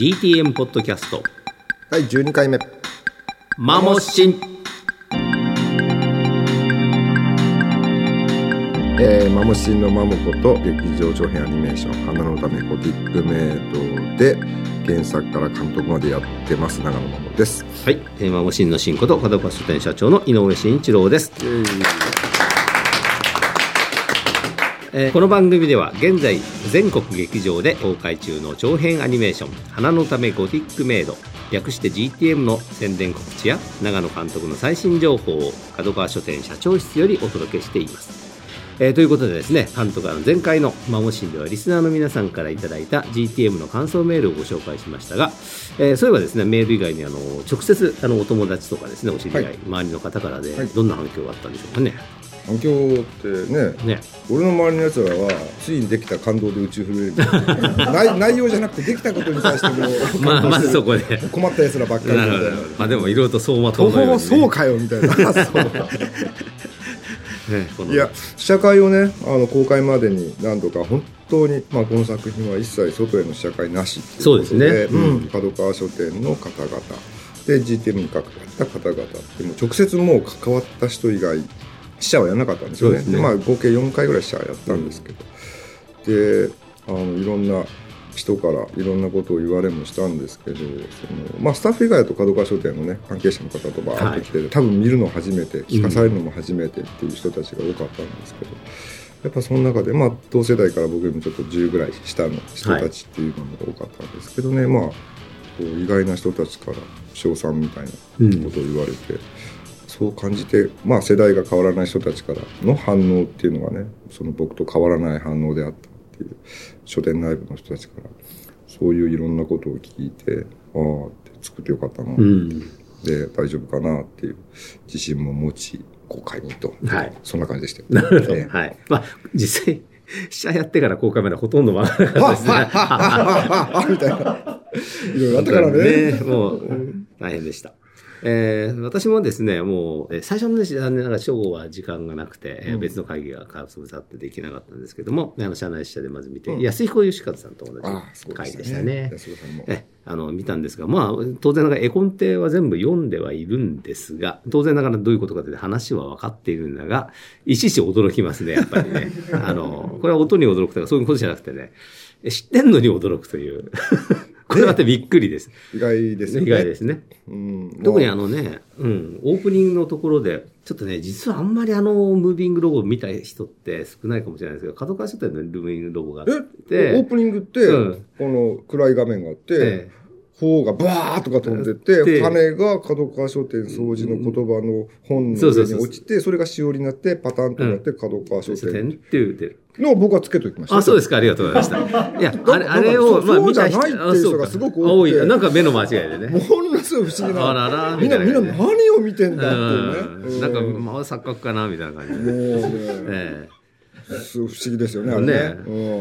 GTM ポッドキャスト。第12回目マモシン。えー、マモシンのマモこと劇場長編アニメーション「花のためゴティックメイド」で原作から監督までやってます長野マモです。はい、えーマモシンの新こと角川書店社長の井上慎一郎です、えーこの番組では現在全国劇場で公開中の長編アニメーション「花のためゴティックメイド」略して GTM の宣伝告知や長野監督の最新情報を角川書店社長室よりお届けしています。えーということでですね、監督あの前回のマモシンではリスナーの皆さんからいただいた GTM の感想メールをご紹介しましたが、えーそういえばですね、メール以外にあの直接あのお友達とかですね、お知り合い、はい。周りの方からではい。どんな反響があったんでしょうかね。反響ってねね。俺の周りのやつらはついにできた感動で宇宙震えるみたいな。内内容じゃなくてできたことに対しても まあ、まずそこで。困ったやつらばっかりなるほど。なるほど。まあでもいろいろと走馬灯ほのように、ね。ほそうかよみたいな。ねいや試写会をねあの公開までに何度か本当に、まあ、この作品は一切外への試写会なしっていそうですね。うん。川書店の方々。で GTM に関わった方々でも直接もう関わった人以外試写はやらなかったんですよね。ですね。まあ、合計4回ぐらい試写やったんですけど、であのいろんな人からいろんなことを言われもしたんですけどその、まあ、スタッフ以外だと角川書店のね関係者の方とバーッと来て、多分見るの初めて聞かされるのも初めてっていう人たちが多かったんですけど、やっぱその中で、まあ、同世代から僕よりもちょっと10ぐらい下の人たちっていうのが多かったんですけどね、まあこう意外な人たちから称賛みたいなことを言われて。そう感じて、まあ、世代が変わらない人たちからの反応っていうのがねその僕と変わらない反応であったっていう書店内部の人たちからそういういろんなことを聞いてああって作ってよかったな、うん。で大丈夫かなっていう自信も持ち公開にと、はいそんな感じでしたよ なるほど。ねはい。まあ、実際、試写やってから公開までほとんど回らなかったですね。あみたいな。いろいろあったからね。もう、大変でした。えー私もですね、もう、えー最初のね、残念ながら正午は時間がなくて、えー別の会議がカーブさってできなかったんですけども、あの、社内試写でまず見て、うん安彦義和さんと同じ会ででしたね。あの、見たんですが、まあ、当然ながら絵コンテは全部読んではいるんですが、当然ながらどういうことかというと話は分かっているんだが、いちいち驚きますね、やっぱりね。あの、これは音に驚くとかそういうことじゃなくてね、え知ってんのに驚くという。これはってびっくりです。意外ですよね。意外ですね。うん。特にあの、のね、うん、オープニングのところで、ちょっとね、実はあんまりあの、ムービングロゴを見た人って少ないかもしれないですけど、角川書店のムービングロゴがあっえ、て、オープニングって、うん。この暗い画面があって、え砲がバーッとか飛んででて、羽が角川書店掃除の言葉の本の上に落ちて、それがしおりになって、パタンとなって角川書書店店っていうての僕はつけときました。あ、そうですか、ありがとうございました。いや、あれ、あれを、まあ、見た人がすごく多い。なんか目の間違いでね。ものすごい不思議な。あららみんな、みんな何を見てんだっていうね。うんなんか、もまあ、錯覚かな、みたいな感じで。不思議ですよね、ね。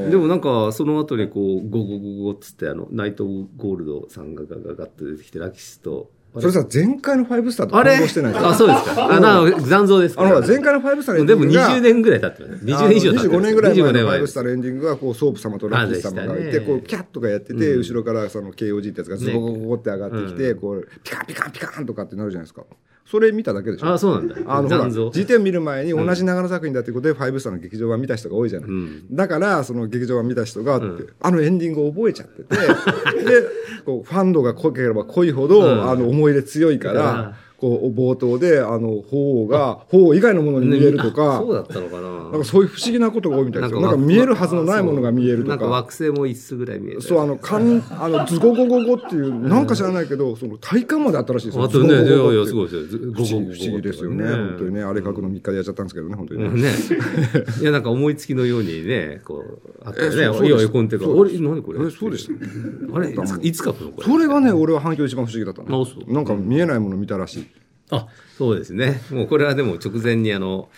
でもなんか、その後にこう、ゴゴゴゴっつって、あの、ナイトゴールドさんがガガガッと出てきて、ラキスと、あそれさ、前回の5スターとあれ？感動してないあ、そうですか。あ、な、残像ですか？あの前回の5スターのエンデでもィングが20年ぐらい経ってます。20年以上経って25年ぐらい前の25年前5スターのエンディングが、こう、ソープ様とラッキー様がいて、こう、キャッとかやってて、うん後ろからその KOG ってやつがズボゴゴゴって上がってきて、こう、ピカンピカンピカンとかってなるじゃないですか。それ見ただけでしょあ、そうなんだ。あの、ほら、残像。GTM 見る前に同じ長野作品だっていうことで、5スターの劇場版見た人が多いじゃない。うん。だから、その劇場版見た人が、んあのエンディングを覚えちゃってて、で、こう、ファンドが濃ければ濃いほど、うんあの、思い入れ強いから、こう、冒頭で、あの、鳳凰が、鳳凰以外のものに見えるとあか、そうだったのかな。なんかそういう不思議なことが多いみたいですよ。なんわか見えるはずのないものが見えるとなんかか。惑星も一つぐらい見える。そう、あの、かん、あの、ズゴゴゴゴっていう、なんか知らないけど、その体感まであったらしいですよ。あとね、いやいや、すごいですよ。ず不思議ですよね。本当にね。あれ書くの3日でやっちゃったんですけどね、本当にね。いや、なんか思いつきのようにね、こう、あったよね。えそうそうですいや、絵コンテが。あれ、何これえそうでしたあれ、いつ書くのこれ。それがね、俺は反響一番不思議だったなんか見えないもの見たらしい。あ、そうですね。もうこれはでも直前にあの、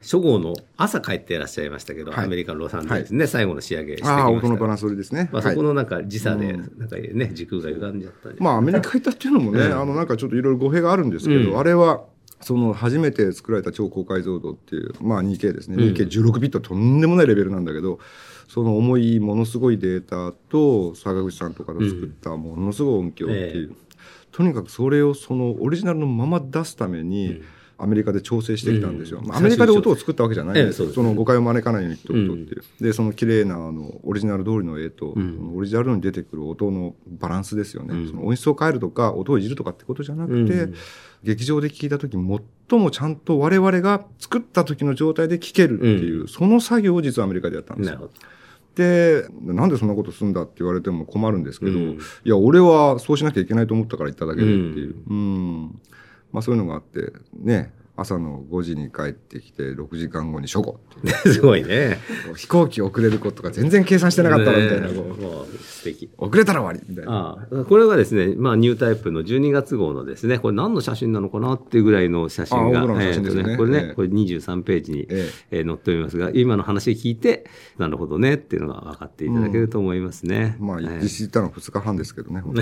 初号の朝帰っていらっしゃいましたけど、はい。アメリカのロサンゼルスね、最後の仕上げしてきまああ、した音のバランス取りですね。まあ、そはい。このなんか時差で、なんかね、時空が歪んじゃった。まあ、アメリカ行ったっていうのもね、あの、なんかちょっといろいろ語弊があるんですけど、うん。あれは、その初めて作られた超高解像度っていう、まあ 2K ですね。2K16 ビットとんでもないレベルなんだけど、その重いものすごいデータと坂口さんとかの作ったものすごい音響っていう、うんとにかくそれをそのオリジナルのまま出すために、アメリカで調整してきたんですよ。うんまあアメリカで音を作ったわけじゃないんですよ。ええその誤解を招かないようにってことっていう。で、その綺麗なあのオリジナル通りの絵と、んそのオリジナルに出てくる音のバランスですよね。うんその音質を変えるとか、音をいじるとかってことじゃなくて、うん劇場で聞いた時最もちゃんと我々が作った時の状態で聞けるっていう、うその作業を実はアメリカでやったんですよ。で、なんでそんなことするんだって言われても困るんですけど、うんいや、俺はそうしなきゃいけないと思ったから言っただけでっていう。うん。まあそういうのがあって、ね、朝の5時に帰ってきて、6時間後に初号 すごいね。飛行機遅れることが全然計算してなかったらみたいな、ねもう素敵。遅れたら終わりみたいな。ああこれがですね、まあ、ニュータイプの12月号のですね、これ何の写真なのかなっていうぐらいの写真が、ねえーとこれね、ええこれ23ページに、ええー載っておりますが、今の話聞いて、なるほどねっていうのが分かっていただけると思いますね。まあ、ええ実施行ったのは2日半ですけどね、本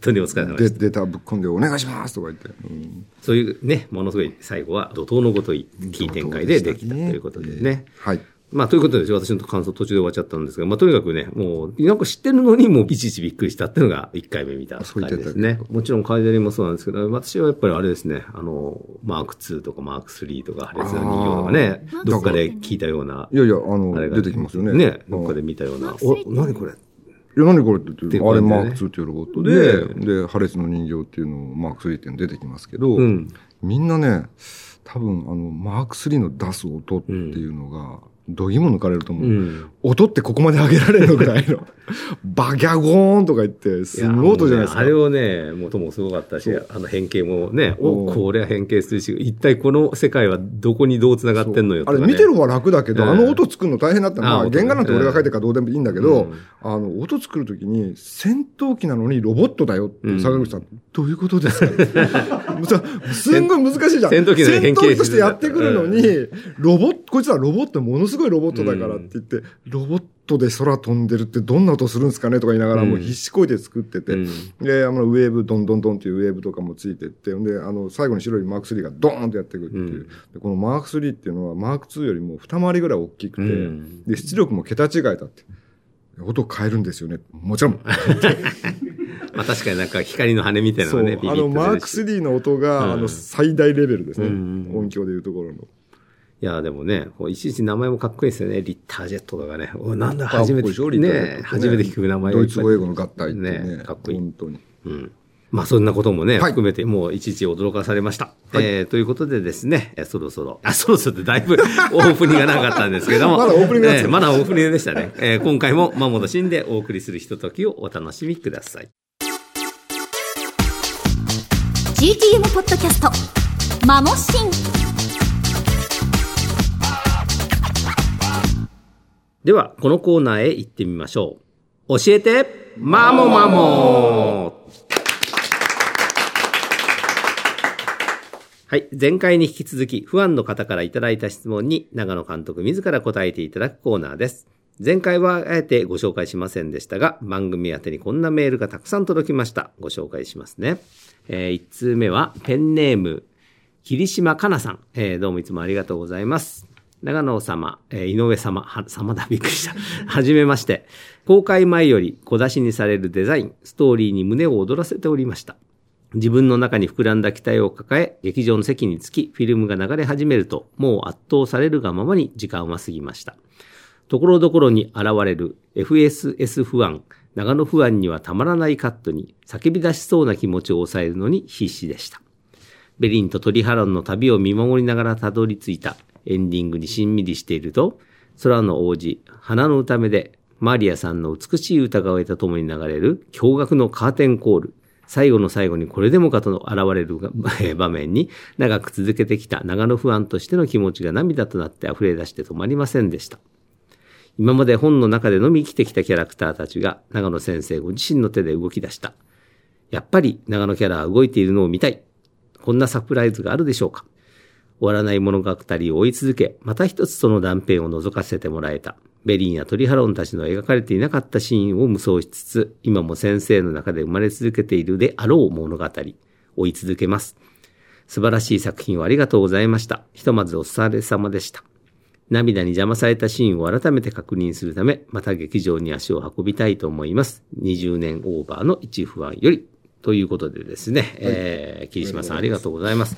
当に お疲れ様ででした。データぶっ込んでお願いしますとか言って。うんそういうね、ものすごい最後は怒涛のごとい、キー展開でできたということでね。はい。まあ、ということで、私の感想途中で終わっちゃったんですが、まあ、とにかくね、もう、なんか知ってるのに、もう、いちいちびっくりしたっていうのが、1回目見たそう感じですね。もちろん、カイデリもそうなんですけど、私はやっぱりあれですね、あの、マーク2とかマーク3とか、破裂の人形とかねどっかで聞いたような、いやいや、あの、あれが出てきますよね。ね、うんどっかで見たような、マーク3お、何これ？いや、何これって言って、あれマーク2っていうロボットで、ねで、破裂の人形っていうのをマーク3っていうの出てきますけど、うん。みんなね、多分、あの、マーク3の出す音っていうのが、どぎも抜かれると思う。うん。音ってここまで上げられるのぐらいの、バギャゴーンとか言って、すごい音じゃないですか。あれをね、元もすごかったし、あの変形もね、お、うん。これは変形するし、一体この世界はどこにどう繋がってんのよね。あれ見てる方は楽だけど、うん。あの音作るの大変だったら、まあ、原画なんて俺が書いてるからどうでもいいんだけど、うん。あの、音作るときに、戦闘機なのにロボットだよってうん坂口さん、どういうことですか？すんごい難しいじゃん。戦闘機としてやってくるのに、ロボット、こいつらロボット、ものすごいロボットだからって言って、ロボットで空飛んでるってどんな音するんですかねとか言いながら、うんもう必死こいて作ってて、うんで、あの、ウェーブ、ドンドンドンっていうウェーブとかもついてって、で、あの、最後に白いマーク3がドーンとやってくるっていう。うんでこのマーク3っていうのは、マーク2よりも二回りぐらい大きくて、うんで、出力も桁違いだって。音変えるんですよね。もちろん。まあ確かになんか光の羽みたいなのね、あの、マーク出るし3の音が、うんあの、最大レベルですね。うん音響でいうところの。いや、でもね、こういちいち名前もかっこいいですよね。リッタージェットとかね。おなんだ、初めてでしょリタージェットねね初めて聞く名前ドイツ語英語の合体ってね。ねかっこいい本当に。うん。まあそんなこともね、はい含めてもういちいち驚かされました。はいえー、ということでですね、えそろそろ、あ、そろそろってだいぶ オープニングが長かったんですけども。まだオープニングえーまだオープニングでしたね。えー今回もマモのシーンでお送りするひとときをお楽しみください。GTM ポッドキャストマモシンでは、このコーナーへ行ってみましょう。教えて、マモマモはい。前回に引き続き、不安の方からいただいた質問に、長野監督自ら答えていただくコーナーです。前回はあえてご紹介しませんでしたが、番組宛てにこんなメールがたくさん届きました。ご紹介しますね。え1通目は、ペンネーム、霧島かなさん。えーどうもいつもありがとうございます。長野様、えー井上様、は、様だ、びっくりした。はじめまして。公開前より小出しにされるデザイン、ストーリーに胸を躍らせておりました。自分の中に膨らんだ期待を抱え、劇場の席につき、フィルムが流れ始めると、もう圧倒されるがままに時間は過ぎました。ところどころに現れる FSS 不安、長野不安にはたまらないカットに叫び出しそうな気持ちを抑えるのに必死でした。ベリンとトリハロンの旅を見守りながらたどり着いたエンディングにしんみりしていると、空の王子、花の歌目で、マリアさんの美しい歌声とともに流れる驚愕のカーテンコール。最後の最後にこれでもかと現れる 場面に長く続けてきた長野不安としての気持ちが涙となって溢れ出して止まりませんでした。今まで本の中でのみ生きてきたキャラクターたちが長野先生ご自身の手で動き出した。やっぱり長野キャラは動いているのを見たい。こんなサプライズがあるでしょうか終わらない物語を追い続け、また一つその断片を覗かせてもらえた。ベリンやトリハロンたちの描かれていなかったシーンを無双しつつ、今も先生の中で生まれ続けているであろう物語。追い続けます。素晴らしい作品をありがとうございました。ひとまずお疲れ様でした。涙に邪魔されたシーンを改めて確認するため、また劇場に足を運びたいと思います。20年オーバーの一不安より。ということでですね、えー、桐島さんありがとうございます。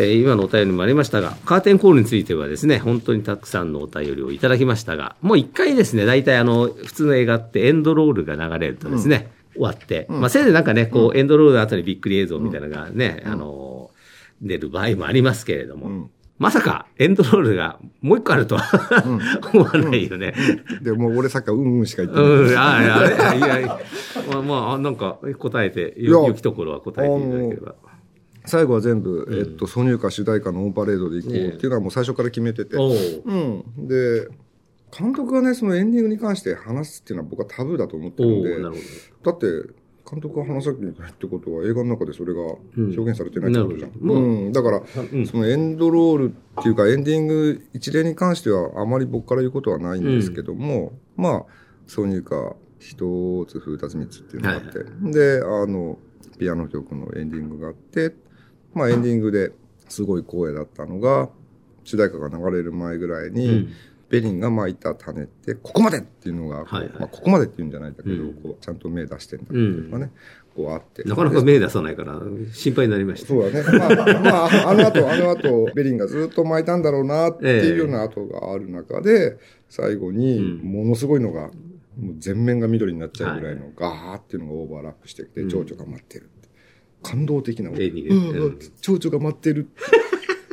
えー今のお便りもありましたが、カーテンコールについてはですね、本当にたくさんのお便りをいただきましたが、もう一回ですね、大体あの、普通の映画ってエンドロールが流れるとですね、終わって、まあせいぜいなんかね、こう、エンドロールの後にびっくり映像みたいなのがね、あの、出る場合もありますけれども、まさかエンドロールがもう一個あるとは、思わないよね。でもう俺さっきうんうんしか言ってない。うん、ああ、いやいや、まあ、まあ、なんか答えて、良きところは答えていただければ。最後は全部、えっと、挿入歌主題歌のオンパレードで行こうっていうのはもう最初から決めてて。おううん。で、監督がね、そのエンディングに関して話すっていうのは僕はタブーだと思ってるんで、だって、監督が話さなきゃいけないってことは映画の中でそれが表現されてないってことじゃん。なるほど。うん。だから、そのエンドロールっていうかエンディング一例に関してはあまり僕から言うことはないんですけども、まあ、挿入歌一つ、二つ、三つっていうのがあって、で、あの、ピアノ曲のエンディングがあって、まあエンディングですごい光栄だったのが、主題歌が流れる前ぐらいに、うんベリンが巻いた種って、ここまでっていうのがこまあ、ここまでっていうんじゃないんだけど、うんこうちゃんと目出してんだっていうのがね、こうあって。ど。なかなか目出さないから、心配になりました。そうだね。まあ、まあ、あの後、あの後、ベリンがずっと巻いたんだろうなっていうような跡がある中で、最後に、ものすごいのが、もう全面が緑になっちゃうぐらいのガーっていうのがオーバーラップしてきて、蝶々が待ってるって。感動的な。蝶々が待ってる。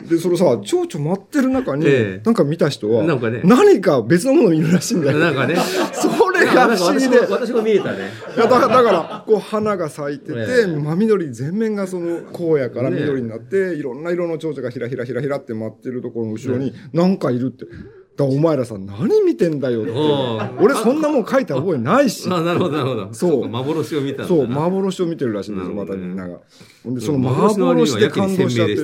で、そのさ、蝶々待ってる中に、ええなんか見た人は、なんかね何か別のもの見るらしいんだよ。なんかね、それが不思議で。私も見えたね。いやだから、だから、こう、花が咲いてて、ええ真緑、全面がその、荒野から緑になって、いろんな色の蝶々がひらひらひらひらって待ってるところの後ろに、なんかいるって。だお前らさ、何見てんだよって。俺そんなもん書いた覚えないし。あなるほど、なるほど。そうか幻を見たそう、幻を見てるらしいんですよ、またみんなが。ほんで、その幻で感動しちゃって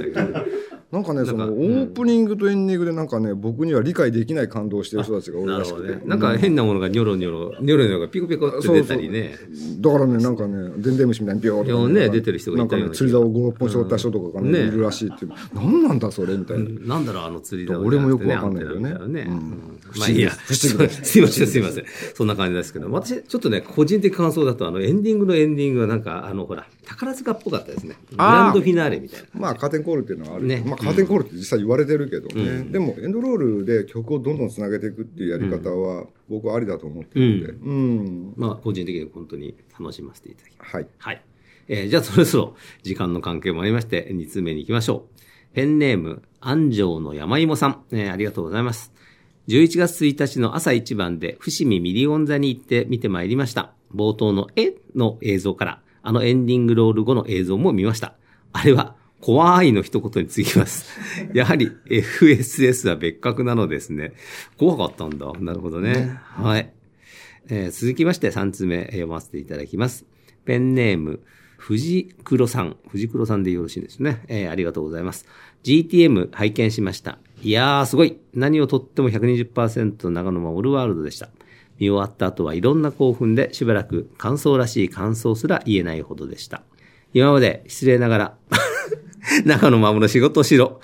なんかね、その、オープニングとエンディングでなんかね、僕には理解できない感動をしてる人たちが多いならしくてね。。なんか変なものがニョロニョロ、ニョロニョロがピコピコって出たりね。だからね、なんかね、でんでん虫みたいにビョーとかね出てる人がいたななんかね、釣り竿を5、6本背負った人とかがね、ねいるらしいっていう。何なんだそれみたいな。なんだろう、あの釣り竿俺もよくわかんないけどねうんね。まあいいや。すいません、すいません。そんな感じですけど、私、ちょっとね、個人的感想だと、あの、エンディングのエンディングはなんか、あの、ほら、宝塚っぽかったですね。グランドフィナーレみたいな。まあ、カーテンコールっていうのはある。ねまあ、カーテンコールって実際言われてるけどね。でも、エンドロールで曲をどんどん繋げていくっていうやり方は、僕はありだと思ってるんで。うん。まあ、個人的に本当に楽しませていただきます。はい。はい。えーじゃあそろそろ時間の関係もありまして、2通目に行きましょう。ペンネーム、安城の山芋さん、えーありがとうございます。11月1日の朝一番で伏見ミリオン座に行って見てまいりました。冒頭のえの映像から、あのエンディングロール後の映像も見ました。あれは、怖いの一言につきます。やはり FSS は別格なのですね。怖かったんだ。なるほどね。はい。えー続きまして3通目読ませていただきます。ペンネーム、藤黒さん。藤黒さんでよろしいですね。えーありがとうございます。GTM 拝見しました。いやー、すごい。何をとっても120%長野守るワールドでした。見終わった後はいろんな興奮でしばらく感想らしい感想すら言えないほどでした。今まで失礼ながら、中野守の仕事をしろ。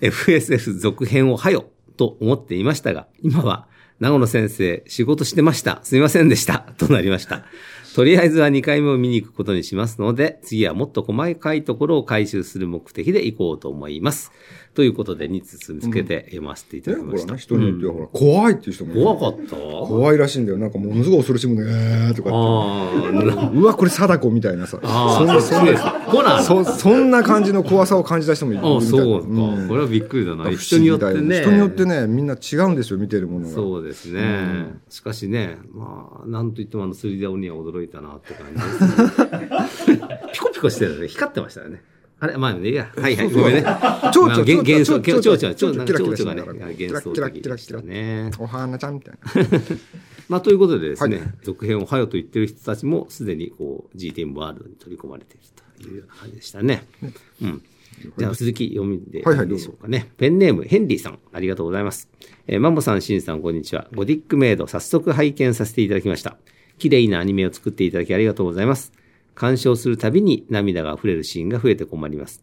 FSF 続編をはよと思っていましたが、今は長野先生仕事してました。すいませんでした。となりました。とりあえずは2回目を見に行くことにしますので、次はもっと細かいところを回収する目的で行こうと思います。ということで2つつけて読ませていたね、だきました。ほらね、人によってはほら、怖いっていう人もいる怖かった？怖いらしいんだよ。なんかものすごい恐ろしいもんね、えーとかって。うわ、これ貞子みたいなさ。そんな、そうんな、そ、そんな感じの怖さを感じた人もいるあ。そうか、んこれはびっくりだな。人によってね。人によってね、みんな違うんですよ、見てるものが。そうですね。しかしね、まあ、なんといってもあの釣り竿には驚いたなって感じです、ね。ピコピコしてるね。光ってましたよね。あれまあね、いや、はいはい、ごめんね。蝶々幻幻想、蝶々蝶々、蝶々、がね、幻想的でしたね。お花ちゃんみたいな。まあ、ということでですね、はい続編をはよと言ってる人たちも、すでにこう、GTM ワールドに取り込まれているというような感じでしたね。うん。じゃあ続き読みでいいでしょうかね。ペンネーム、ヘンリーさん、ありがとうございます。えーマンボさん、シンさん、こんにちは。ゴディックメイド、早速拝見させていただきました。綺麗なアニメを作っていただきありがとうございます。鑑賞するたびに涙が溢れるシーンが増えて困ります。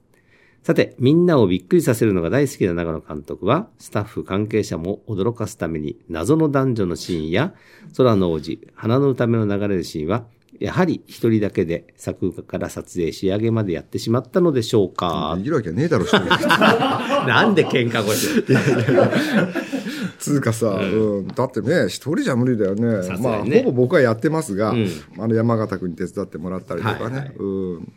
さて、みんなをびっくりさせるのが大好きな長野監督は、スタッフ関係者も驚かすために、謎の男女のシーンや、空の王子、花のための流れるシーンは、やはり一人だけで作画から撮影仕上げまでやってしまったのでしょうかできるわけねえだろ、なんで喧嘩腰 つうかさ、うん、だってね、一人じゃ無理だよね。さすまあ、ほぼ僕はやってますが、うんあの、山形君に手伝ってもらったりとかね。はいはいうん。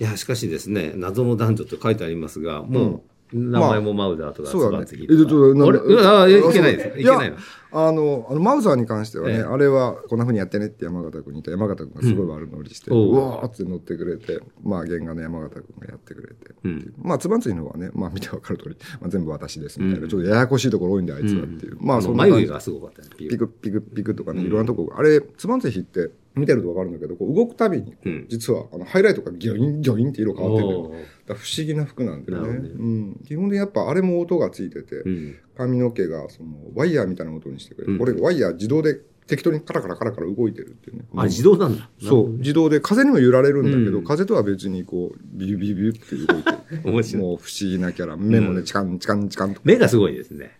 いや、しかしですね、謎の男女と書いてありますが、もう、名前もマウダーとか、そうだね。あいけないです。いいけないあの、あの、マウザーに関してはね、ええ。あれはこんな風にやってねって山形君に言った。山形君がすごい悪乗りして、ううんわーって乗ってくれて、まあ、原画の山形君がやってくれて、うん。まあ、つばんついの方はね、まあ、見てわかる通り、まあ、全部私ですみたいな、ちょっとややこしいところ多いんで、あいつはっていう。まあ、そんな感じ。眉毛がすごかったピクピクピクとかね、いろんなとこ、あれ、つばんついって見てるとわかるんだけど、こう動くたびに、うん実はあのハイライトがギョインギョインって色変わってるんだよおーだから不思議な服なんだよね。うん。基本でやっぱあれも音がついてて、うん。髪の毛がそのワイヤーみたいな音にしてくれる。うんこれワイヤー自動で適当にカラカラカラカラ動いてるっていうね。あ、自動なんだ。そう。自動で風にも揺られるんだけど、うん風とは別にこう、ビュービュービューって動いてる。面白い。もう不思議なキャラ。目もね、チカンチカンチカンとか。目がすごいですね。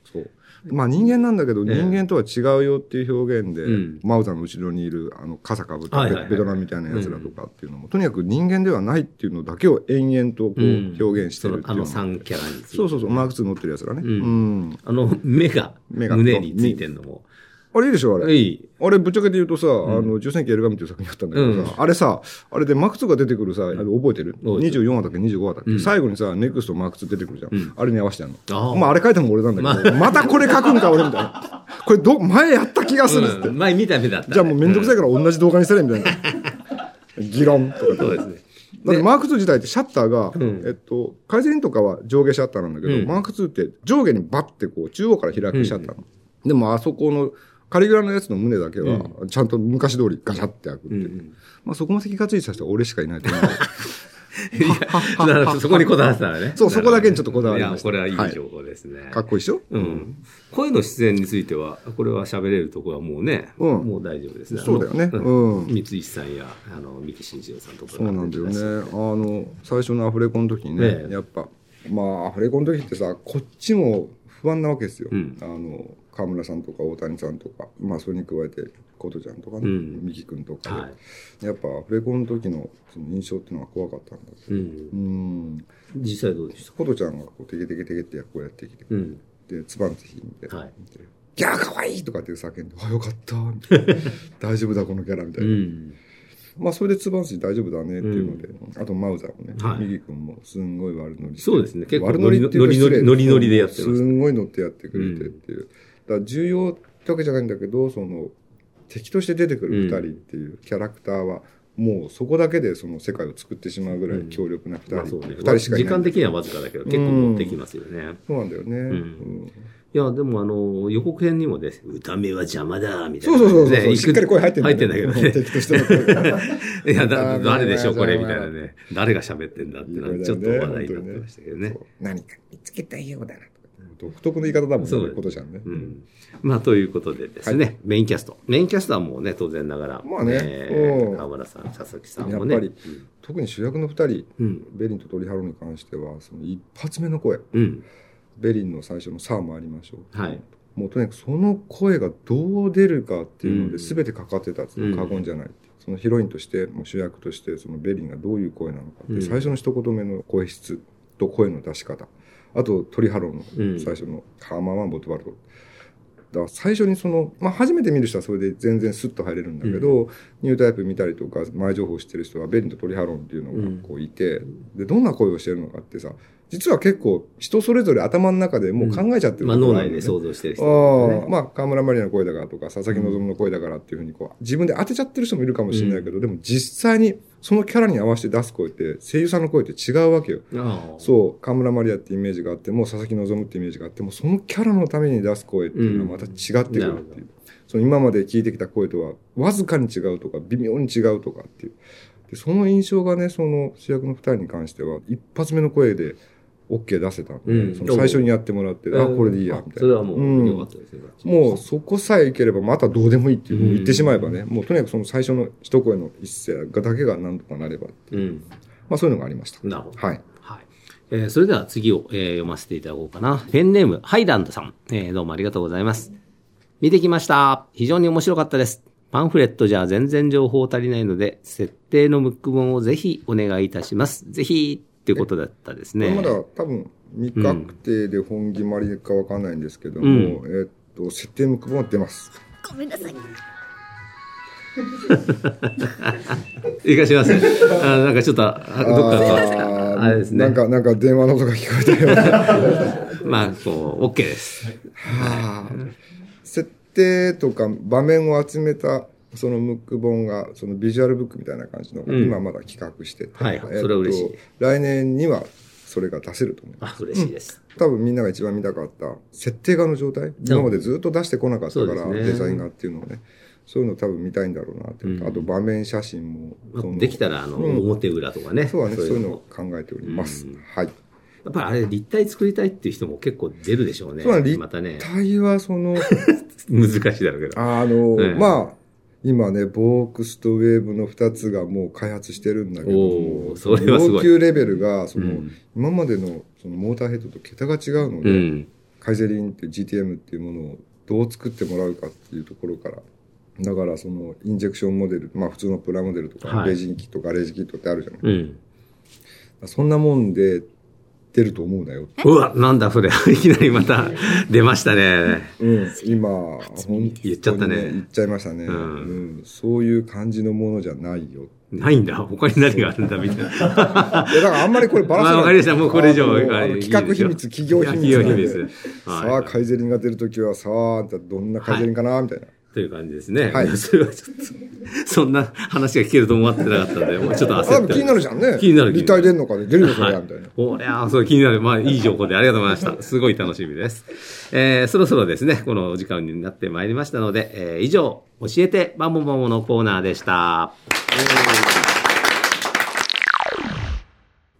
まあ人間なんだけど、ええ人間とは違うよっていう表現で、うんマウザの後ろにいる、あの、傘かぶったベベトナムみたいなやつらとかっていうのも、とにかく人間ではないっていうのだけを延々とこう、うん表現してるっていうそのあのの3キャラに。そうそうそう、マーク2乗ってるやつらね。ううんん。あの、目が、目が胸についてんのも。あれいいでしょ、あれ。いい。あれ、ぶっちゃけて言うとさ、あの、重戦記エルガミっていう作品あったんだけどさ、あれさ、あれでマーク2が出てくるさ、あれ覚えてる？覚えて ?24 話だっけ ?25 話だっけ、最後にさ、ネクストマーク2出てくるじゃん。あれに合わせてやるの。あーまあ、あれ書いたのも俺なんだけど、またこれ書くんか、俺みたいな。これど、前やった気がするって。うん前見た目だった。じゃあもうめんどくさいから同じ動画にしたらみたいな。議論とかそうですね。だってマーク2自体ってシャッターが、んえっと、改善とかは上下シャッターなんだけど、うんマーク2って上下にバッてこう中央から開くシャッターでもあそこのカリグラのやつの胸だけは、ちゃんと昔通りガシャって開くっていう。うんまあそこまで気がついてた人は俺しかいないと思う。いや、だからそこにこだわってたらね。そうそこだけにちょっとこだわりましたいや、これはいい情報ですね。かっこいいでしょ？うん。声の出演については、これは喋れるところはもうね、うんもう大丈夫ですね。そうだよねうん三石さんや、あの、三木慎一郎さんとか。そうなんだよね。あの、最初のアフレコの時にね、ええやっぱ、まあ、アフレコの時ってさ、こっちも不安なわけですよ。うんあの、河村さんとか大谷さんとか、まあ、それに加えて、琴ちゃんとかね、うん三木君とかで、はいやっぱアフレコの時のその印象っていうのは怖かったんだけど、うん。うん、実際どうでした？琴ちゃんがこう、テケテケテケってこうやってきて、うん。で、つばんつひ見て、はいギャーかわいいとかって叫んで、あ、よかったみたいな 大丈夫だ、このキャラみたういな。ん。まあ、それでつばんつ大丈夫だねっていうので、あとマウザーもね、はい。右君もすんごい悪乗りそうですね。結構悪乗りっていうと失礼ノリノリノリでやってますすんごい乗ってやってくれてっていう。だから重要ってわけじゃないんだけど、その、敵として出てくる二人っていうキャラクターは、もうそこだけでその世界を作ってしまうぐらい強力な二人、まあそうね二。人しかい時ない。間的にはわずかだけど、結構持ってきますよね。そうなんだよね。うんいや、でもあの、予告編にもね、歌目は邪魔だ、みたいな。そうそうそうそう、しっかり声入ってん入ってんだけどね。敵としての声が。いや、だ誰でしょう、これ、みたいなね。誰が喋ってんだってちょっと話題になってましたけどねそう。何か見つけたいようだなとか。独特の言い方だもんね、そうことじゃんね。うん。まあ、ということでですね、メインキャスト。メインキャストはもうね、当然ながら、まあねうんえー川村さん、佐々木さんもね。やっぱり、特に主役の二人、うん。ベリンとトリハロに関しては、その一発目の声、うん。ベリンの最初のさあ回りましょう。はい。もうとにかくその声がどう出るかっていうのうんで全てかかってたって過言じゃない、そのヒロインとしてもう主役としてそのベリンがどういう声なのかって、うん最初の一言目の声質と声の出し方あとトリハロうん。の最初のカーマワンボトバルト、だから最初にその、まあ、初めて見る人はそれで全然スッと入れるんだけど、ニュータイプ見たりとか前情報を知ってる人はベリンとトリハロンっていうのがこういて、でどんな声をしてるのかってさ実は結構人それぞれ頭の中でもう考えちゃってるまあ、脳内ところがあるのね。で想像してる人ね。あ、まあ、河村マリアの声だからとか、佐々木希の声だからっていうふうに、こう、自分で当てちゃってる人もいるかもしれないけど、でも実際にそのキャラに合わせて出す声って、声優さんの声って違うわけよ。そう、河村マリアってイメージがあっても、佐々木希ってイメージがあっても、そのキャラのために出す声っていうのはまた違ってくるっていう。その今まで聞いてきた声とは、わずかに違うとか、微妙に違うとかっていう。でその印象がね、その主役の二人に関しては、一発目の声で OK 出せたんで、うんその最初にやってもらって、あ、これでいいや、みたいな。それはもうんう良かったですね。もうそこさえいければまたどうでもいいっていう、言ってしまえばね、もうとにかくその最初の一声の一声がだけが何とかなればっていう、うん。まあそういうのがありました。なるほど。はい。はい。えーそれでは次を、えー読ませていただこうかな。ペンネーム、ハイランドさん。えーどうもありがとうございます。見てきました。非常に面白かったです。パンフレットじゃ全然情報足りないので、設定のムック本をぜひお願いいたします。ぜひ、っていうことだったですね。まだ多分未確定で本決まりかわかんないんですけども、うんえーっと設定ムック本は出ますごめんなさい。いかします。あなんかちょっと、あどっかあれですね。なんかなんか電話の音が聞こえたような まあ、こう、OK です。はあ設定とか場面を集めたそのムック本がそのビジュアルブックみたいな感じの、うん。今まだ企画してて、はいそれは嬉しい。来年にはそれが出せると思いますあ、嬉しいです。多分みんなが一番見たかった設定画の状態今までずっと出してこなかったから、ね。デザイン画っていうのをね。そういうの多分見たいんだろうなって、うん。あと場面写真もまあできたら、あの、うん。表裏とかね。そうはね。そういうの。をも考えております、うん。はい。やっぱりあれ、立体作りたいっていう人も結構出るでしょうね。そうだね。またね。立、体はその 難しいだろうけど。あの、ええまあ、今ね、ボークスとウェーブの2つがもう開発してるんだけども、それはすごい要求レベルが、その、うん今までのそのモーターヘッドと桁が違うのうで、ん。カイゼリンって GTM っていうものをどう作ってもらうかっていうところから、だからそのインジェクションモデル、まあ普通のプラモデルとか、はいレジンキット、ガレージキットってあるじゃない。うん。そんなもんで出ると思うなよ。うわ、なんだそれ。いきなりまた出ましたね。うん、今、本言っちゃったね言っちゃいましたね、うんうんそういう感じのものじゃないよ。ないんだ。他に何があるんだ、みたいな。いや、だからあんまりこれバラさない。まあわかりましたもうこれ以上企画秘密、企業秘密さあ、カイゼリンが出るときは、さあ、どんなカイゼリンかな、みたいな。という感じですね。はい それはちょっと、そんな話が聞けると思ってなかったんで、もうちょっと焦ってあ、気になるじゃんね。気になる。立体出んのかね、出るのかみたいな。こりゃあ、そう気になる。まあ、いい情報でありがとうございました。すごい楽しみです。えー、そろそろですね、このお時間になってまいりましたので、えー、以上、教えてバモバモのコーナーでした。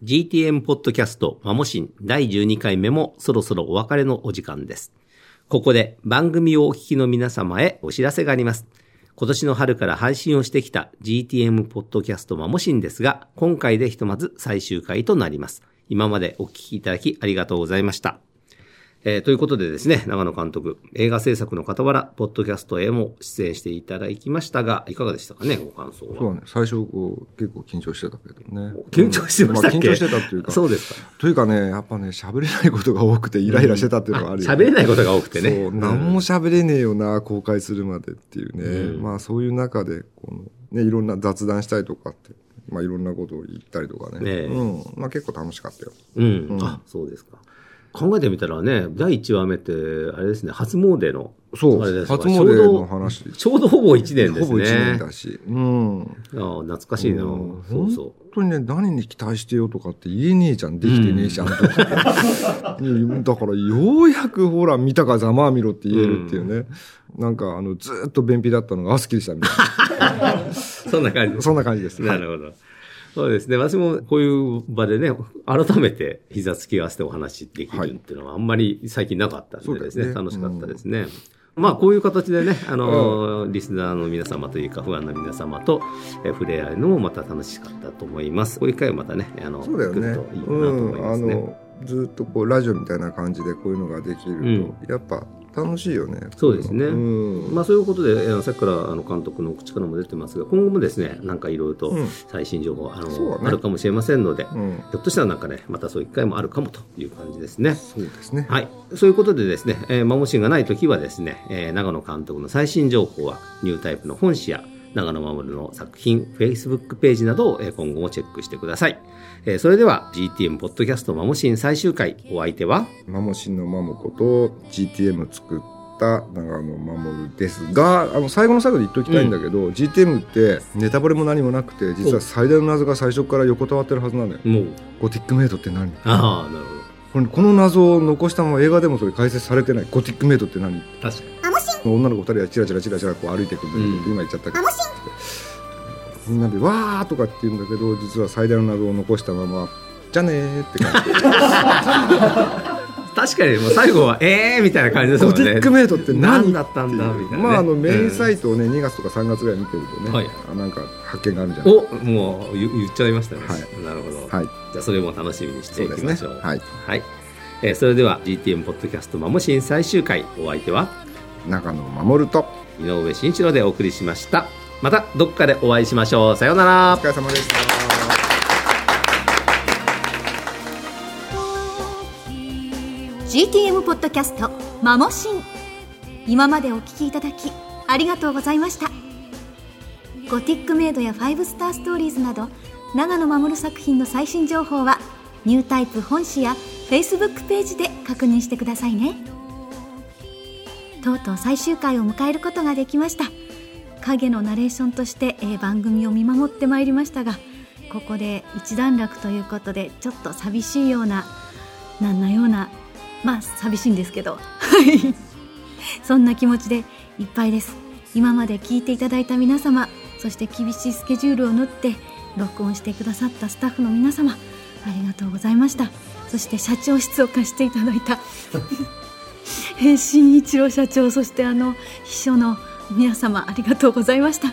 GTM ポッドキャストマモシン第12回目もそろそろお別れのお時間です。ここで番組をお聞きの皆様へお知らせがあります。今年の春から配信をしてきた GTM ポッドキャストマモシンですが、今回でひとまず最終回となります。今までお聞きいただきありがとうございました。えーということでですね、長野監督、映画制作の傍ら、ポッドキャストへも出演していただきましたが、いかがでしたかね、ご感想は？そうだね。最初、こう、結構緊張してたけどね。緊張してましたっけ、あ緊張してたっていうか。そうですか。というかね、やっぱね、喋れないことが多くてイライラしてたっていうのがあるよ、ね喋れないことが多くてね。そう、何も喋れねえよな、公開するまでっていうね。うんまあそういう中で、この、ね、いろんな雑談したりとかって、まあいろんなことを言ったりとかね。ねえうん。まあ結構楽しかったよ。うん。うんあ、そうですか。考えてみたらね、第1話目って、あれですね、初�詣の。そうあれですか？初詣の話ちょうどちょうどほぼ1年ですね。ほぼ1年だし。うん。ああ懐かしいな。うんそうそ本当にね、何に期待してよとかって言えねえじゃん。できてねえし、あの時ってうん だから、ようやくほら、見たかざまあみろって言えるっていうね。なんか、あの、ずーっと便秘だったのが、あ、すっきりしたみたいう。そんな感じな。そんな感じです。なるほど。そうですね。私もこういう場でね、改めて膝つき合わせてお話できるっていうのはあんまり最近なかったんでですね、楽しかったですね。まあこういう形でね、あのリスナーの皆様というか、不安の皆様とえ触れ合えるのもまた楽しかったと思います。こういう会をまたね、あの、そうだといいかなと思いますね。うん、あのずっとこうラジオみたいな感じでこういうのができると、うんやっぱ楽しいよね。そうですね。うん。まあそういうことで、あのさっきからあの監督の口からも出てますが、今後もですね、なんかいろいろとうん。最新情報、あの、そうだね。あるかもしれませんので、うん。ひょっとしたらなんかね、またそういう機会もあるかもという感じですね。そうですね。はい。そういうことでですね、えー、マモシンがないときはですね、えー長野監督の最新情報は、ニュータイプの本誌や、長野守の作品、Facebook ページなどをえー今後もチェックしてください。えーそれでは、GTM ポッドキャストマモシン最終回、お相手は、マモシンのマモコと GTM 作った長野守ですがあの最後の最後で言っておきたいんだけど、GTM ってネタバレも何もなくて実は最大の謎が最初から横たわってるはずなのよ。もう、ゴティックメイドって何？ああ、なるほど。この謎を残したまま映画でもそれ解説されてない？ゴティックメイドって何？確かに。女の子二人がチラチラチラチラこう歩いてくるんだけど、うん。今言っちゃったけどみんなで「わー」とかって言うんだけど実は最大の謎を残したまま「じゃあねー」って感じ 確かにもう最後はえーみたいな感じですもんね。ゴティックメイドって何何だったんだみたいな、ね、まああのメインサイイトをね2月とか3月ぐらい見てるとね、はい。あなんか発見があるんじゃないおもう言言っちゃいましたね、はい。なるほど、はい。じゃあそれも楽しみにしていうきましょう。はい。はい。えーそれでは GTM ポッドキャストマモシン最終回お相手は？中野守と。井上慎一郎でお送りしました。またどっかでお会いしましょう。さようなら。お疲れ様でした GTM ポッドキャスト「マモシン」今までお聞きいただきありがとうございました。ゴティックメイドやファイブスターストーリーズなど長野守作品の最新情報はニュータイプ本誌や Facebook ページで確認してくださいね。とうとう最終回を迎えることができました。影のナレーションとして、えー番組を見守ってまいりましたがここで一段落ということでちょっと寂しいようななんなようなまあ寂しいんですけど。はい。そんな気持ちでいっぱいです。今まで聞いていただいた皆様そして厳しいスケジュールを縫って録音してくださったスタッフの皆様ありがとうございました。そして社長室を貸していただいた新一郎社長そしてあの秘書の皆様ありがとうございました。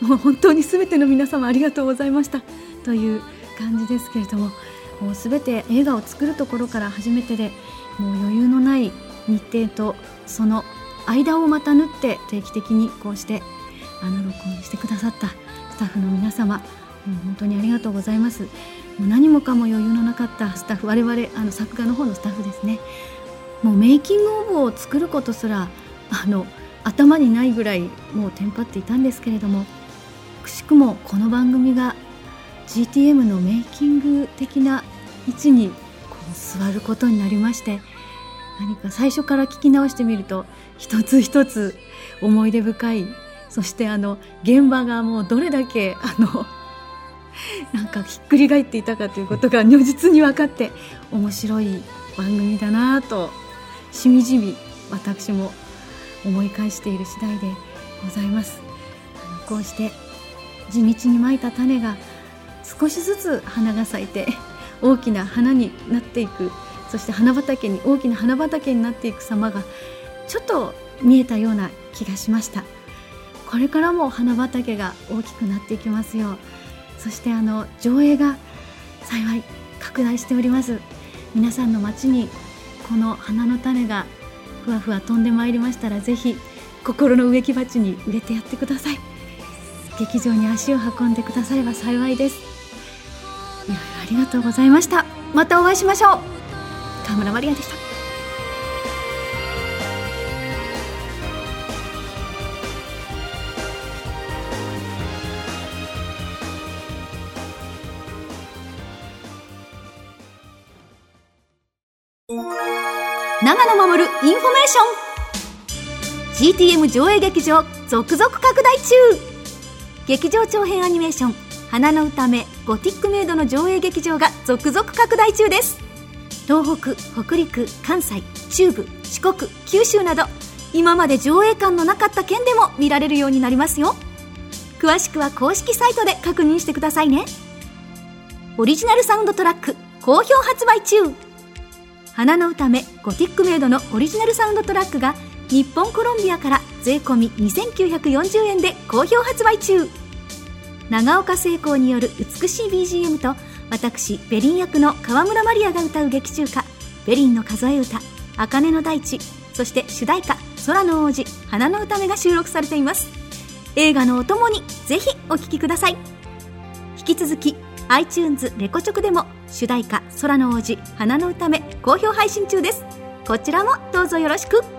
もう本当に全ての皆様ありがとうございました。という感じですけれどももう全て映画を作るところから初めてでもう余裕のない日程とその間をまた縫って定期的にこうしてあの録音してくださったスタッフの皆様もう本当にありがとうございます。もう何もかも余裕のなかったスタッフ我々あの作画の方のスタッフですね。もうメイキングオブを作ることすらあの頭にないぐらいもうテンパっていたんですけれどもくしくもこの番組が GTM のメイキング的な位置に座ることになりまして何か最初から聞き直してみると一つ一つ思い出深い。そしてあの現場がもうどれだけあのなんかひっくり返っていたかということが如実に分かって面白い番組だなとしみじみ私も思い返している次第でございます。こうして地道にまいた種が少しずつ花が咲いて大きな花になっていく。そして花畑に大きな花畑になっていく様がちょっと見えたような気がしました。これからも花畑が大きくなっていきますよそしてあの上映が幸い拡大しております。皆さんの街にこの花の種がふわふわ飛んでまいりましたらぜひ心の植木鉢に植えてやってください。劇場に足を運んでくだされば幸いです。りがとうございました。またお会いしましょう。川村マリアでした。永野護るインフォメーション。GTM 上映劇場続々拡大中。劇場長編アニメーション「花の詩女 ゴティックメード」の上映劇場が続々拡大中です。東北北陸関西中部四国九州など今まで上映館のなかった県でも見られるようになりますよ。詳しくは公式サイトで確認してくださいね。オリジナルサウンドトラック好評発売中。花の歌目ゴティックメイドのオリジナルサウンドトラックが日本コロンビアから税込み2940円で好評発売中。長岡聖光による美しい BGM と私ベリン役の川村マリアが歌う劇中歌「ベリンの数え歌」「茜の大地」そして主題歌「空の王子花の歌目」が収録されています。映画のお供にぜひお聴きください。引き続き iTunes レコチョクでも主題歌「空の王子花の歌目」好評配信中です。こちらもどうぞよろしく。